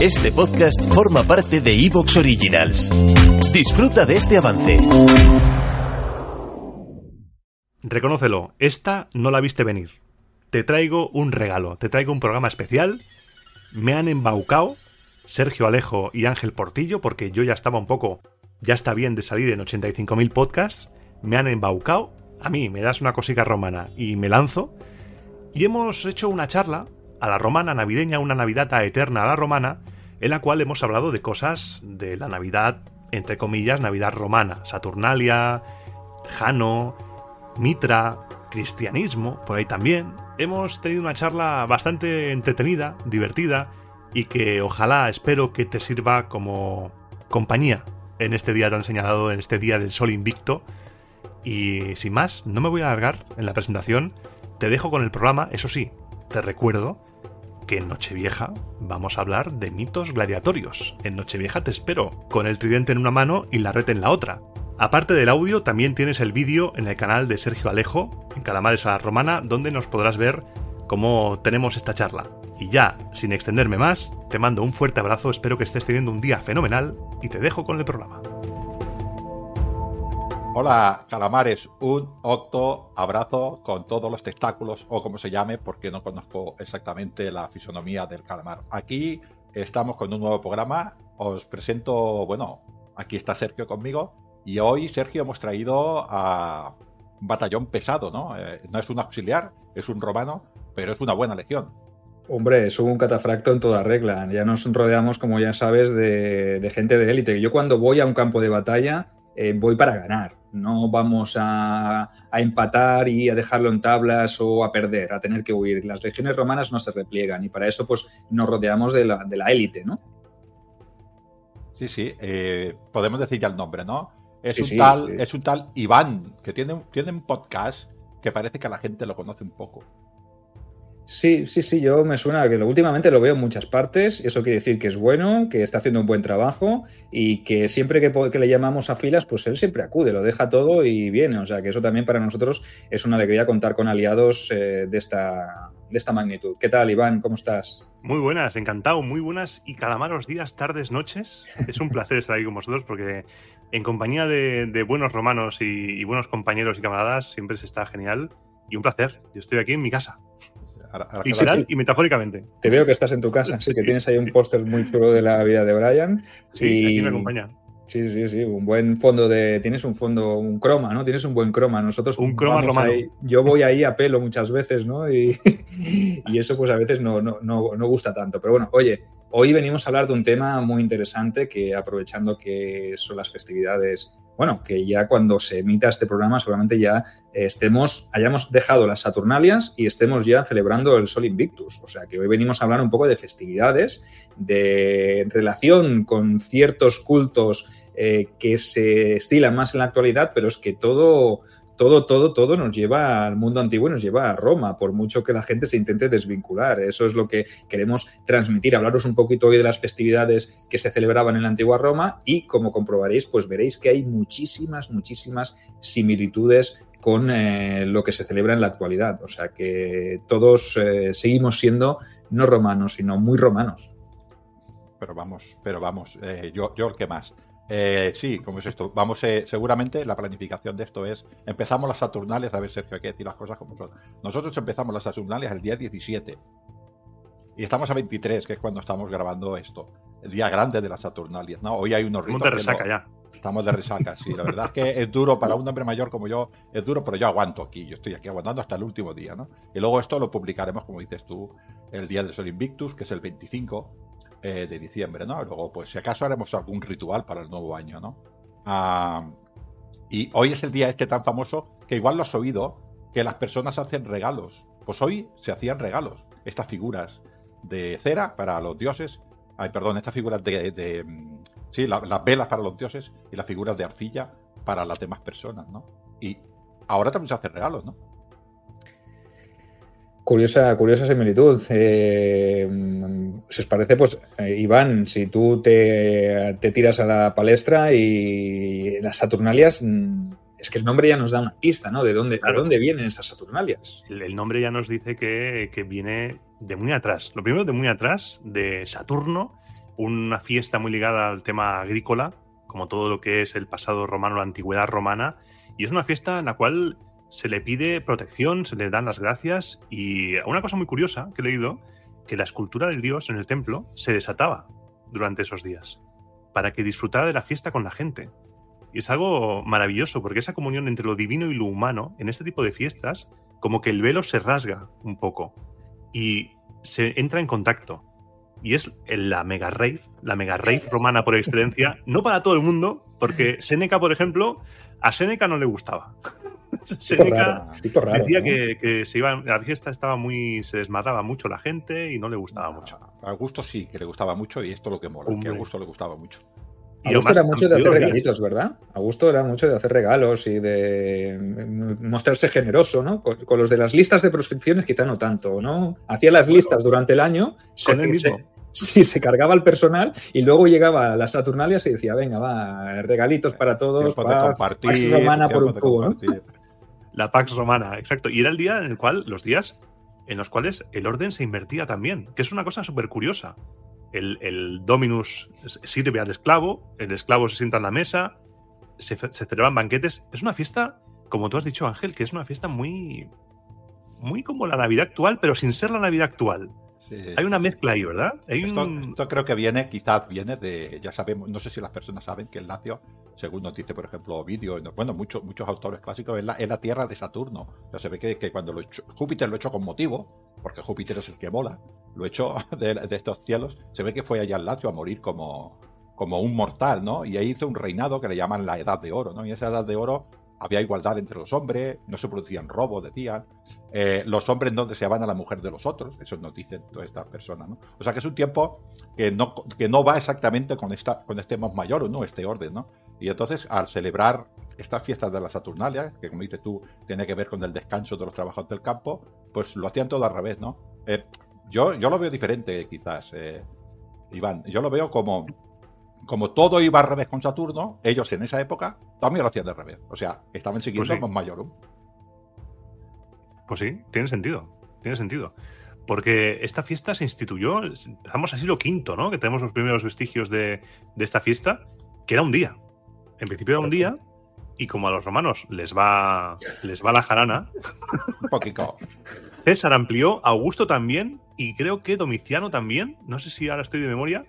Este podcast forma parte de Evox Originals. Disfruta de este avance. Reconócelo, esta no la viste venir. Te traigo un regalo, te traigo un programa especial. Me han embaucado Sergio Alejo y Ángel Portillo, porque yo ya estaba un poco, ya está bien de salir en 85.000 podcasts. Me han embaucado, a mí me das una cosica romana y me lanzo. Y hemos hecho una charla a la romana navideña, una Navidad eterna a la romana, en la cual hemos hablado de cosas de la Navidad, entre comillas, Navidad romana, Saturnalia, Jano, Mitra, cristianismo, por ahí también. Hemos tenido una charla bastante entretenida, divertida, y que ojalá, espero que te sirva como compañía en este día tan señalado, en este día del sol invicto. Y sin más, no me voy a alargar en la presentación, te dejo con el programa, eso sí, te recuerdo que en Nochevieja vamos a hablar de mitos gladiatorios. En Nochevieja te espero, con el tridente en una mano y la red en la otra. Aparte del audio, también tienes el vídeo en el canal de Sergio Alejo, en Calamares a la Romana, donde nos podrás ver cómo tenemos esta charla. Y ya, sin extenderme más, te mando un fuerte abrazo, espero que estés teniendo un día fenomenal y te dejo con el programa. Hola, calamares, un octo abrazo con todos los tentáculos o como se llame, porque no conozco exactamente la fisonomía del calamar. Aquí estamos con un nuevo programa. Os presento, bueno, aquí está Sergio conmigo. Y hoy, Sergio, hemos traído a un batallón pesado, ¿no? Eh, no es un auxiliar, es un romano, pero es una buena legión. Hombre, es un catafracto en toda regla. Ya nos rodeamos, como ya sabes, de, de gente de élite. Yo cuando voy a un campo de batalla, eh, voy para ganar. No vamos a, a, empatar y a dejarlo en tablas o a perder, a tener que huir. Las legiones romanas no se repliegan y para eso pues, nos rodeamos de la, de la élite, ¿no? Sí, sí, eh, podemos decir ya el nombre, ¿no? Es, sí, un, sí, tal, sí. es un tal Iván, que tiene, tiene un podcast que parece que la gente lo conoce un poco. Sí, sí, sí, yo me suena que lo, últimamente lo veo en muchas partes, eso quiere decir que es bueno, que está haciendo un buen trabajo y que siempre que, le llamamos a filas, pues él siempre acude, lo deja todo y viene, o sea que eso también para nosotros es una alegría contar con aliados eh, de, esta, de esta magnitud. ¿Qué tal, Iván? ¿Cómo estás? Muy buenas, encantado, muy buenas y calamaros días, tardes, noches. Es un placer estar aquí con vosotros porque en compañía de, de buenos romanos y, y buenos compañeros y camaradas siempre se está genial y un placer. Yo estoy aquí en mi casa. Literal y metafóricamente. Te veo que estás en tu casa, sí, que tienes ahí un póster muy chulo de la vida de Brian. Sí, y... aquí me acompaña. Sí, sí, sí, un buen fondo de. Tienes un fondo, un croma, ¿no? Tienes un buen croma. Nosotros. Un croma romano. Ahí, yo voy ahí a pelo muchas veces, ¿no? Y, y eso, pues a veces no, no, no, no, gusta tanto. Pero bueno, oye, hoy venimos a hablar de un tema muy interesante que, aprovechando que son las festividades bueno, que ya cuando se emita este programa seguramente ya estemos, hayamos dejado las Saturnalias y estemos ya celebrando el Sol Invictus. O sea que hoy venimos a hablar un poco de festividades, de relación con ciertos cultos eh, que se estilan más en la actualidad, pero es que todo, todo, todo, todo nos lleva al mundo antiguo y nos lleva a Roma, por mucho que la gente se intente desvincular. Eso es lo que queremos transmitir, hablaros un poquito hoy de las festividades que se celebraban en la antigua Roma y como comprobaréis, pues veréis que hay muchísimas, muchísimas similitudes con eh, lo que se celebra en la actualidad. O sea que todos eh, seguimos siendo no romanos, sino muy romanos. Pero vamos, pero vamos, eh, yo, yo que más. Eh, sí, ¿cómo es esto? Vamos, eh, seguramente la planificación de esto es, empezamos las Saturnales, a ver Sergio, hay que decir las cosas como son. Nosotros empezamos las Saturnales el día 17 y estamos a 23, que es cuando estamos grabando esto, el día grande de las Saturnalias, ¿no? Hoy hay unos ritos... Estamos de resaca ya. Estamos de resaca, sí. La verdad es que es duro para un hombre mayor como yo, es duro, pero yo aguanto aquí, yo estoy aquí aguantando hasta el último día, ¿no? Y luego esto lo publicaremos, como dices tú, el día del Sol Invictus, que es el 25, eh, de diciembre, ¿no? Luego, pues si acaso haremos algún ritual para el nuevo año, ¿no? Ah, y hoy es el día este tan famoso que igual lo has oído, que las personas hacen regalos. Pues hoy se hacían regalos, estas figuras de cera para los dioses. Ay, perdón, estas figuras de. sí, la- las velas para los dioses y las figuras de arcilla para las demás personas, ¿no? Y ahora también se hacen regalos, ¿no? Curiosa, curiosa similitud. Eh, si os parece, pues, eh, Iván, si tú te, te tiras a la palestra y las Saturnalias, mm, es que el nombre ya nos da una pista, ¿no? ¿De dónde, Claro. ¿De dónde vienen esas Saturnalias? El, el nombre ya nos dice que, que viene de muy atrás. Lo primero de muy atrás, de Saturno, una fiesta muy ligada al tema agrícola, como todo lo que es el pasado romano, la antigüedad romana. Y es una fiesta en la cual se le pide protección, se le dan las gracias. Y una cosa muy curiosa que he leído, que la escultura del dios en el templo se desataba durante esos días, para que disfrutara de la fiesta con la gente. Y es algo maravilloso, porque esa comunión entre lo divino y lo humano, en este tipo de fiestas, como que el velo se rasga un poco y se entra en contacto. Y es la mega rave, la mega rave romana por excelencia, no para todo el mundo, porque Séneca, por ejemplo, a Séneca no le gustaba. Tipo Séneca raro, tipo raro, decía ¿no? que, que se iba, la fiesta estaba muy, se desmadraba mucho la gente y no le gustaba mucho. A Augusto sí, que le gustaba mucho y esto es lo que mola, que a Augusto le gustaba mucho. Y Augusto además, era mucho de hacer regalitos, ¿verdad? Augusto era mucho de hacer regalos y de mm, mostrarse generoso, ¿no? Con, con los de las listas de proscripciones quizá no tanto, ¿no? Hacía las Bueno, listas durante el año, Con él se- mismo. Sí, se cargaba el personal y luego llegaba a las Saturnalias y decía, venga, va, regalitos para todos, va, compartir. Romana por un cubo, ¿no? La Pax Romana, exacto. Y era el día en el cual, los días en los cuales el orden se invertía también, que es una cosa súper curiosa. El, el Dominus sirve al esclavo, el esclavo se sienta en la mesa, se, se celebran banquetes. Es una fiesta, como tú has dicho, Ángel, que es una fiesta muy. muy como la Navidad actual, pero sin ser la Navidad actual. Sí, Hay una sí, sí. mezcla ahí, ¿verdad? Hay Esto, un- esto creo que viene, quizás viene de, ya sabemos, no sé si las personas saben que el Lacio, según nos dice, por ejemplo, Ovidio, no- bueno, muchos, muchos autores clásicos, es la, es la tierra de Saturno. Sea, se ve que, que cuando lo Júpiter lo echó con motivo, porque Júpiter es el que mola, lo echó de, de estos cielos, se ve que fue allá al Lacio a morir como, como un mortal, ¿no? Y ahí hizo un reinado que le llaman la Edad de Oro, ¿no? Y esa Edad de Oro había igualdad entre los hombres, no se producían robos, decían. Eh, los hombres no deseaban a la mujer de los otros, eso nos dicen todas estas personas, ¿no? O sea que es un tiempo que no, que no va exactamente con, esta, con este Mos Mayor, ¿no? Este orden, ¿no? Y entonces, al celebrar estas fiestas de la Saturnalia, que como dices tú, tiene que ver con el descanso de los trabajos del campo, pues lo hacían todo al revés, ¿no? Eh, yo, yo lo veo diferente, quizás, eh, Iván. Yo lo veo como, como todo iba al revés con Saturno, ellos en esa época también lo hacían de revés. O sea, estaban siguiendo Pues sí. el Mos Majorum. Pues sí, tiene sentido. Tiene sentido. Porque esta fiesta se instituyó, empezamos así lo quinto, ¿no? Que tenemos los primeros vestigios de, de esta fiesta, que era un día. En principio era un día, y como a los romanos les va, les va la jarana, Un poquito. César amplió, Augusto también, y creo que Domiciano también. No sé si ahora estoy de memoria.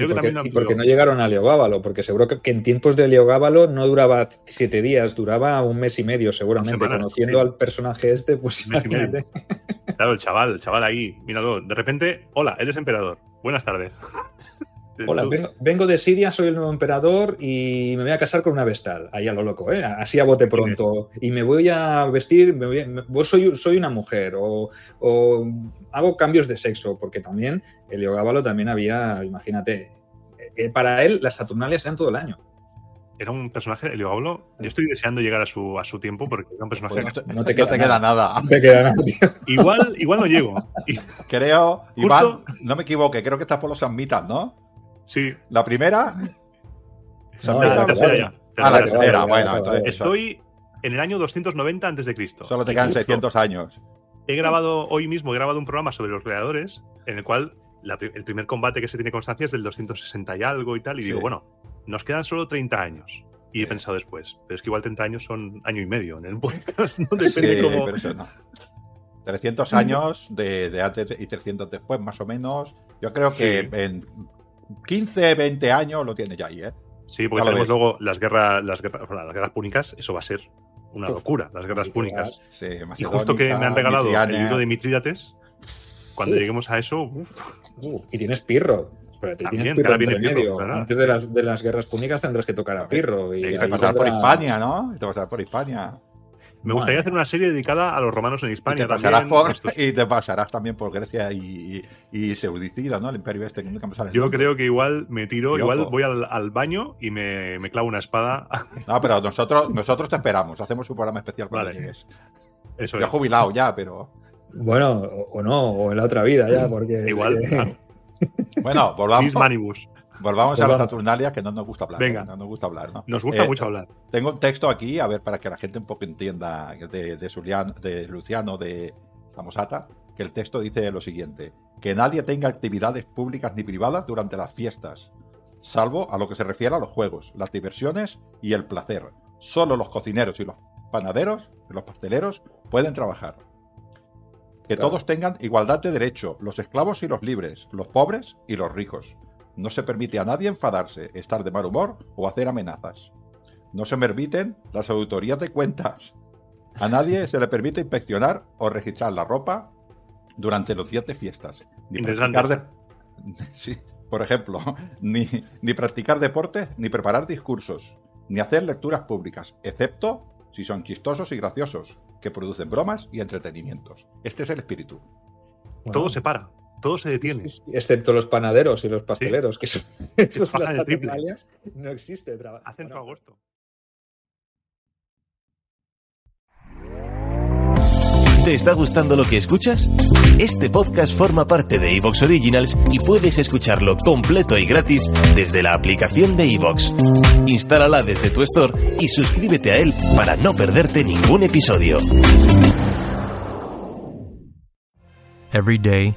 ¿Y Creo que por, qué, también lo y por qué amplió. no llegaron a Leogábalo? Porque seguro que, que en tiempos de Leogábalo no duraba siete días, duraba un mes y medio, seguramente. Semanas, Conociendo sí. al personaje este, pues imagínate. Claro, el chaval, el chaval ahí, míralo. De repente, hola, eres emperador. Buenas tardes. Hola, vengo, vengo de Siria, soy el nuevo emperador y me voy a casar con una vestal. Ahí a lo loco, ¿eh? Así a bote pronto. Y me voy a vestir, me voy a- me- vos soy, soy una mujer o, o hago cambios de sexo, porque también el Leogábalo también había, imagínate, eh, para él las Saturnalias eran todo el año. Era un personaje, Eliogablo. Yo estoy deseando llegar a su, a su tiempo porque era un personaje. Pues no, te, no no te te queda nada. No te queda nada, tío. Igual, igual no llego. Y- Creo, Iván, Justo- no me equivoque, creo que estás por los Sammitas, ¿no? Sí. La primera. No, la tercera. Ah, la Tercera. bueno, entonces. Estoy en el año 290 antes de Cristo. Solo te quedan justo 600 años. He grabado hoy mismo, he grabado un programa sobre los creadores en el cual la el primer combate que se tiene constancia es del 260 y algo y tal. Y Sí. digo, bueno, nos quedan solo 30 años. Y he Sí. pensado después, pero es que igual 30 años son año y medio en el podcast. No depende Sí, cómo. pero eso no. 300 años de, de antes y 300 después, más o menos. Yo creo que en 15, 20 años lo tiene ya ahí, ¿eh? Sí, porque tenemos ves. luego las guerras, las guerras, bueno, las guerras púnicas, eso va a ser una locura, las guerras púnicas. Sí, Y justo que me han regalado el libro de Mitrídates, cuando Uf. lleguemos a eso, uf, y tienes Pirro. Espérate, También, tienes que Pirro viene Pirro, medio. claro. Antes de las, de las guerras púnicas tendrás que tocar a Pirro. Y Y te pasar por Hispania, ¿no? Y te pasar por Hispania. Me gustaría hacer una serie dedicada a los romanos en Hispania. Y te pasarás, también. por, Estos- y te pasarás también por Grecia y, y, y Seudicida, ¿no? El imperio este, que nunca me sale el Yo creo que igual me tiro, Tío, igual po. voy al, al baño y me, me clavo una espada. No, pero nosotros, nosotros te esperamos. Hacemos un programa especial cuando Vale. llegues. Eso Yo he es. jubilado ya, pero. Bueno, o, o no, o en la otra vida ya, porque. Igual, eh, claro. Bueno, volvamos, Volvamos a las. Saturnalias que no nos gusta hablar. Venga. ¿eh? No nos gusta hablar, ¿no? Nos gusta Eh, mucho hablar. Tengo un texto aquí, a ver, para que la gente un poco entienda de, de, Zulian- de Luciano de Samosata, que el texto dice lo siguiente: que nadie tenga actividades públicas ni privadas durante las fiestas, salvo a lo que se refiere a los juegos, las diversiones y el placer. Solo los cocineros y los panaderos, los pasteleros, pueden trabajar. Que Claro. todos tengan igualdad de derecho, los esclavos y los libres, los pobres y los ricos. No se permite a nadie enfadarse, estar de mal humor o hacer amenazas. No se permiten las auditorías de cuentas. A nadie se le permite inspeccionar o registrar la ropa durante los días de fiestas. Ni Interesante. practicar de- Sí, por ejemplo, ni, ni practicar deportes, ni preparar discursos, ni hacer lecturas públicas, excepto si son chistosos y graciosos, que producen bromas y entretenimientos. Este es el espíritu. bueno, Todo se para, todo se detiene. sí, sí, Excepto los panaderos y los pasteleros, que son esos las el triple. Saturnalias, no existe trabajo. Hacen su agosto. ¿Te está gustando lo que escuchas? Este podcast forma parte de Evox Originals y puedes escucharlo completo y gratis desde la aplicación de Evox. Instálala desde tu store y suscríbete a él para no perderte ningún episodio. Every day,